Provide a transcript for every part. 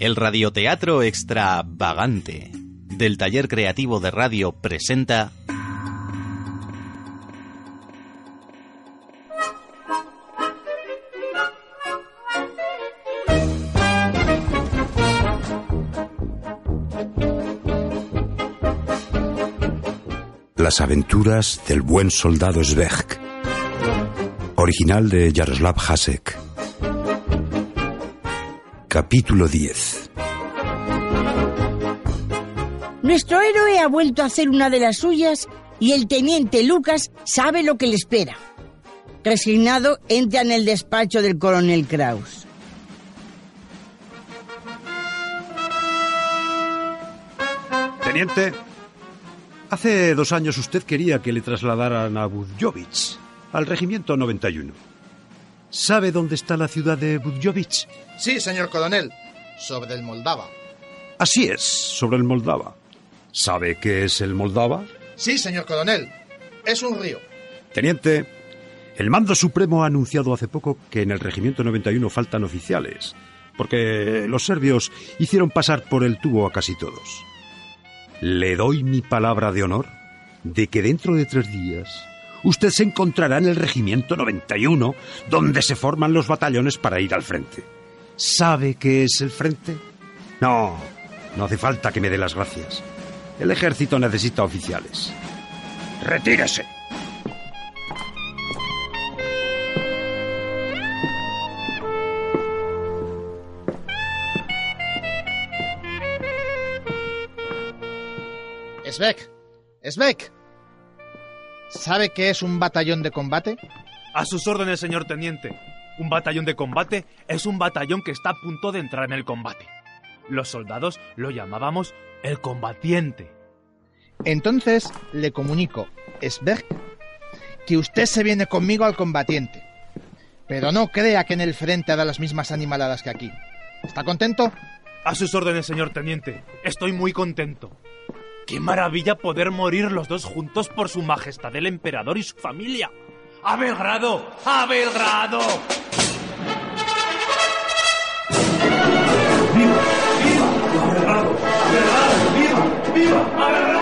El radioteatro extravagante del taller creativo de radio presenta Las aventuras del buen soldado Sveg. Original de Jaroslav Hasek. Capítulo 10. Nuestro héroe ha vuelto a hacer una de las suyas y el teniente Lucas sabe lo que le espera. Resignado, entra en el despacho del coronel Kraus. Teniente, hace dos años usted quería que le trasladaran a Budjovich, al regimiento 91. ¿Sabe dónde está la ciudad de Budjovich? Sí, señor coronel, sobre el Moldava. Así es, sobre el Moldava. ¿Sabe qué es el Moldava? Sí, señor coronel, es un río. Teniente, el mando supremo ha anunciado hace poco que en el regimiento 91 faltan oficiales, porque los serbios hicieron pasar por el tubo a casi todos. Le doy mi palabra de honor de que dentro de tres días usted se encontrará en el regimiento 91, donde se forman los batallones para ir al frente. ¿Sabe qué es el frente? No, no hace falta que me dé las gracias. El ejército necesita oficiales. Retírese. Svek, Svek. ¿Sabe qué es un batallón de combate? A sus órdenes, señor teniente. Un batallón de combate es un batallón que está a punto de entrar en el combate. Los soldados lo llamábamos el combatiente. Entonces le comunico, Svek, que usted se viene conmigo al combatiente. Pero no crea que en el frente hará las mismas animaladas que aquí. ¿Está contento? A sus órdenes, señor teniente. Estoy muy contento. ¡Qué maravilla poder morir los dos juntos por su majestad el emperador y su familia! ¡A Belgrado! ¡A Belgrado!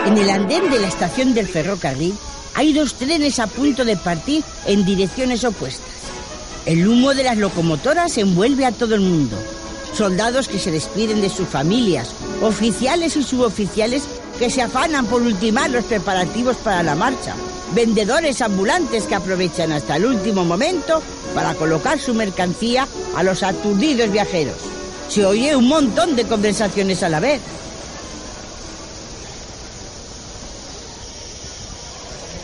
En el andén de la estación del ferrocarril hay dos trenes a punto de partir en direcciones opuestas. El humo de las locomotoras envuelve a todo el mundo. Soldados que se despiden de sus familias, oficiales y suboficiales que se afanan por ultimar los preparativos para la marcha, vendedores ambulantes que aprovechan hasta el último momento para colocar su mercancía a los aturdidos viajeros. Se oye un montón de conversaciones a la vez.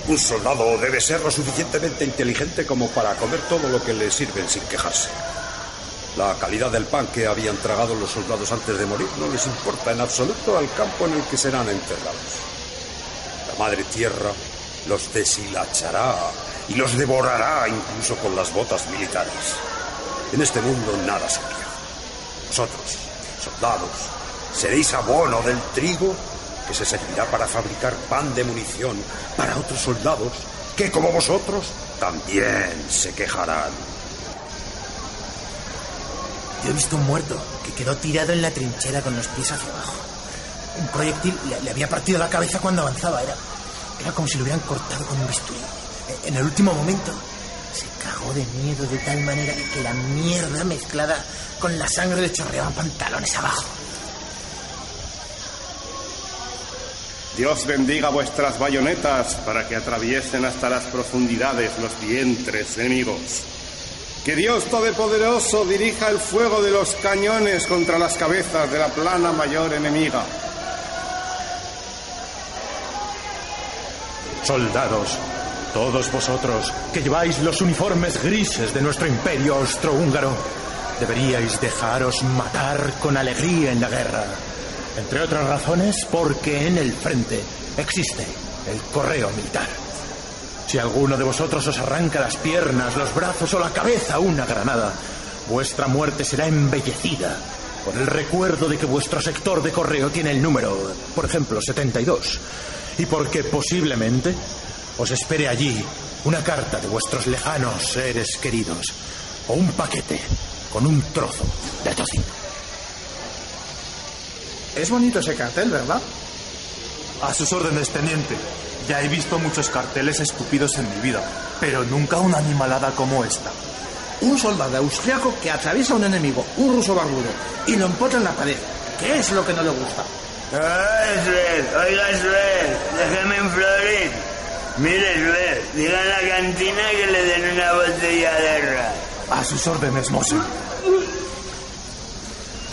Un soldado debe ser lo suficientemente inteligente como para comer todo lo que le sirven sin quejarse. La calidad del pan que habían tragado los soldados antes de morir no les importa en absoluto al campo en el que serán enterrados. La madre tierra los deshilachará y los devorará incluso con las botas militares. En este mundo nada se pierde. Vosotros, soldados, seréis abono del trigo que se servirá para fabricar pan de munición para otros soldados que, como vosotros, también se quejarán. Yo he visto un muerto que quedó tirado en la trinchera con los pies hacia abajo. Un proyectil le, había partido la cabeza cuando avanzaba. Era, era como si lo hubieran cortado con un bisturí. En el último momento se cagó de miedo de tal manera que la mierda mezclada con la sangre le chorreaba pantalones abajo. Dios bendiga vuestras bayonetas para que atraviesen hasta las profundidades los vientres enemigos. Que Dios Todopoderoso dirija el fuego de los cañones contra las cabezas de la plana mayor enemiga. Soldados, Todos vosotros que lleváis los uniformes grises de nuestro imperio austrohúngaro, deberíais dejaros matar con alegría en la guerra. Entre otras razones, porque en el frente existe el correo militar. Si alguno de vosotros os arranca las piernas, los brazos o la cabeza una granada, vuestra muerte será embellecida por el recuerdo de que vuestro sector de correo tiene el número, por ejemplo, 72, y porque posiblemente os espere allí una carta de vuestros lejanos seres queridos o un paquete con un trozo de tocino. Es bonito ese cartel, ¿verdad? A sus órdenes, teniente. Ya he visto muchos carteles escupidos en mi vida, pero nunca una animalada como esta. Un soldado austriaco que atraviesa a un enemigo, un ruso barbudo, y lo empotra en la pared. ¿Qué es lo que no le gusta? Ah, Sven, oiga, Sven, déjeme enflorir. Mire, Sven, diga en la cantina que le den una botella de ras. A sus órdenes, Mose.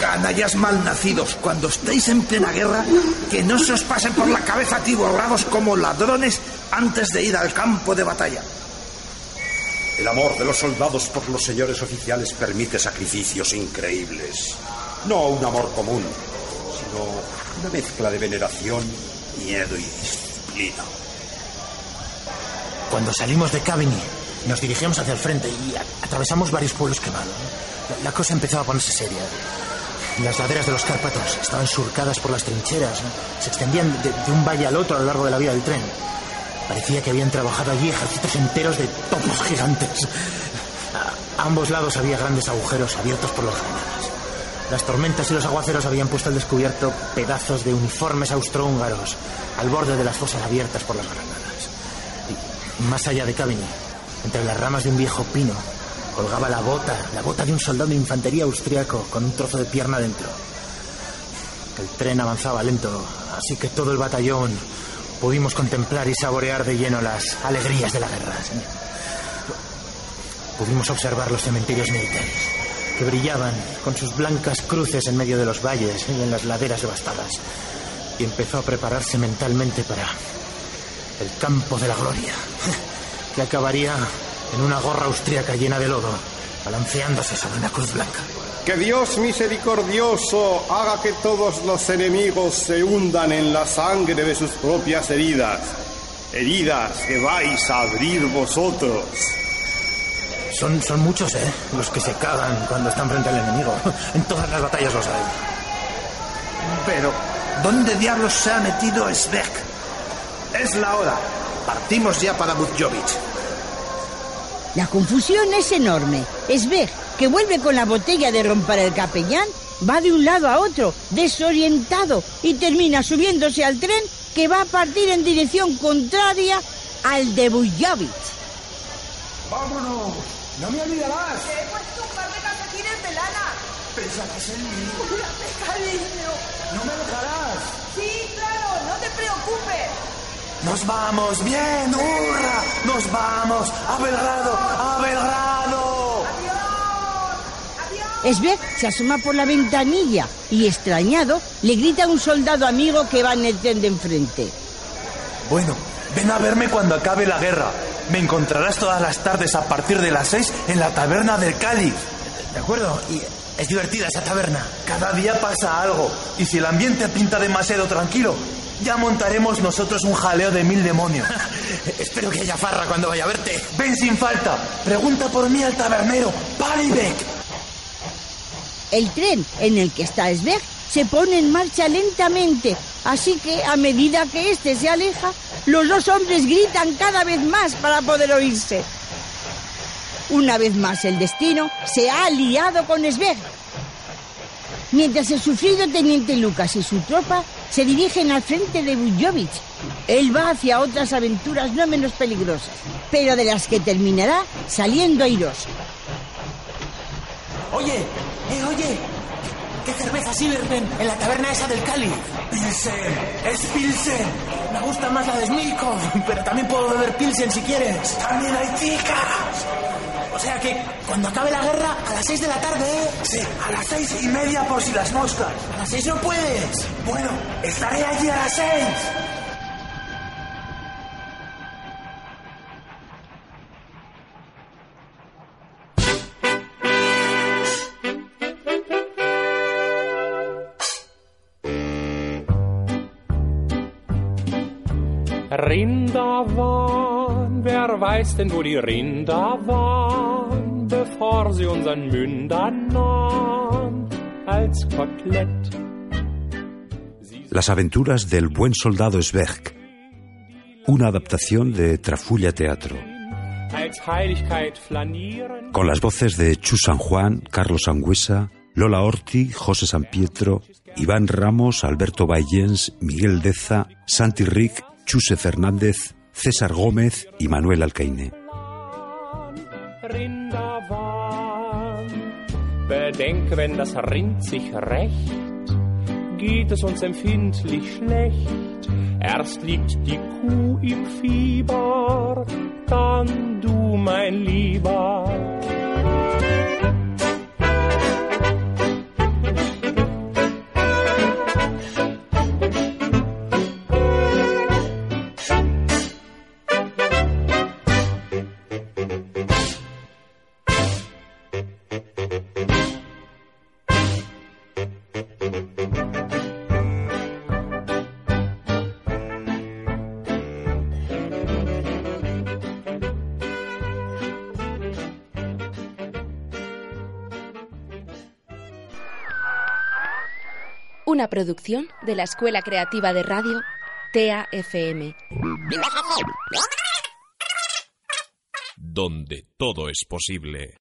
Canallas malnacidos, cuando estéis en plena guerra, que no se os pasen por la cabeza atiborrados como ladrones antes de ir al campo de batalla. El amor de los soldados por los señores oficiales permite sacrificios increíbles. No un amor común, sino una mezcla de veneración, miedo y disciplina. Cuando salimos de Cavigny, nos dirigimos hacia el frente y atravesamos varios pueblos quemados. La, la cosa empezó a ponerse seria. Las laderas de los Cárpatos estaban surcadas por las trincheras. Se extendían de, un valle al otro a lo largo de la vía del tren. Parecía que habían trabajado allí ejércitos enteros de topos gigantes. A, ambos lados había grandes agujeros abiertos por las granadas. Las tormentas y los aguaceros habían puesto al descubierto pedazos de uniformes austrohúngaros al borde de las fosas abiertas por las granadas. Y más allá de Cavigny, entre las ramas de un viejo pino, colgaba la bota, la bota de un soldado de infantería austriaco con un trozo de pierna dentro. El tren avanzaba lento, así que todo el batallón pudimos contemplar y saborear de lleno las alegrías de la guerra. Pudimos observar los cementerios militares, que brillaban con sus blancas cruces en medio de los valles y en las laderas devastadas. Y empezó a prepararse mentalmente para el campo de la gloria, que acabaría en una gorra austríaca llena de lodo, balanceándose sobre una cruz blanca. Que Dios misericordioso haga que todos los enemigos se hundan en la sangre de sus propias heridas, heridas que vais a abrir vosotros. Son, son muchos, ¿eh? Los que se cagan cuando están frente al enemigo. En todas las batallas los hay. Pero, ¿dónde diablos se ha metido Svek? Es la hora. Partimos ya para Butjovic. La confusión es enorme. Sveg, que vuelve con la botella de ron para el capellán, va de un lado a otro, desorientado, y termina subiéndose al tren que va a partir en dirección contraria al de Bujovic. ¡Vámonos! ¡No me olvidarás! He puesto un par de calcetines de lana. Pensarás en mí. Cúrate, cariño. ¡No me dejarás! Sí, claro, no te preocupes. Nos vamos, bien, hurra. Nos vamos a Belgrado, a Belgrado. Se asoma por la ventanilla y, extrañado, le grita a un soldado amigo que va en el tren de enfrente. Bueno, ven a verme cuando acabe la guerra. Me encontrarás todas las tardes a partir de las seis en la taberna del Cáliz. ¿De acuerdo? Y es divertida esa taberna. Cada día pasa algo. Y si el ambiente pinta demasiado tranquilo, ya montaremos nosotros un jaleo de mil demonios. Espero que haya farra cuando vaya a verte. Ven sin falta. Pregunta por mí al tabernero, Palibek. El tren en el que está Sveg se pone en marcha lentamente, así que a medida que éste se aleja, los dos hombres gritan cada vez más para poder oírse. Una vez más el destino se ha aliado con Sveg. Mientras el sufrido teniente Lucas y su tropa se dirigen al frente de Bujovic, él va hacia otras aventuras no menos peligrosas, pero de las que terminará saliendo airoso. Oye, eh, oye. ¿Qué cerveza sirven en la taberna esa del Cali? Pilsen, es Pilsen. Me gusta más la de Smilkov, pero también puedo beber Pilsen si quieres. También hay chicas. O sea que cuando acabe la guerra, a las 6 de la tarde, ¿eh? Sí, a las seis y media por si las moscas. A las 6 no puedes. Bueno, estaré allí a las 6. Rindava wer weiß denn, wo die Rinder waren, bevor sie unseren Mündern nahen, als Kotelett. Las aventuras del buen soldado Sveg, una adaptación de Trafulla Teatro, con las voces de Chu San Juan, Carlos Angüesa, Lola Orti, José San Pietro, Iván Ramos, Alberto Bayens, Miguel Deza, Santi Rick, Chuse Fernández, César Gómez y Manuel Alcaine. Bedenke, wenn das Rind sich rächt, geht es uns empfindlich schlecht. Erst liegt die Kuh im Fieber, dann du, mein Lieber. Una producción de la Escuela Creativa de Radio TAFM. Donde todo es posible.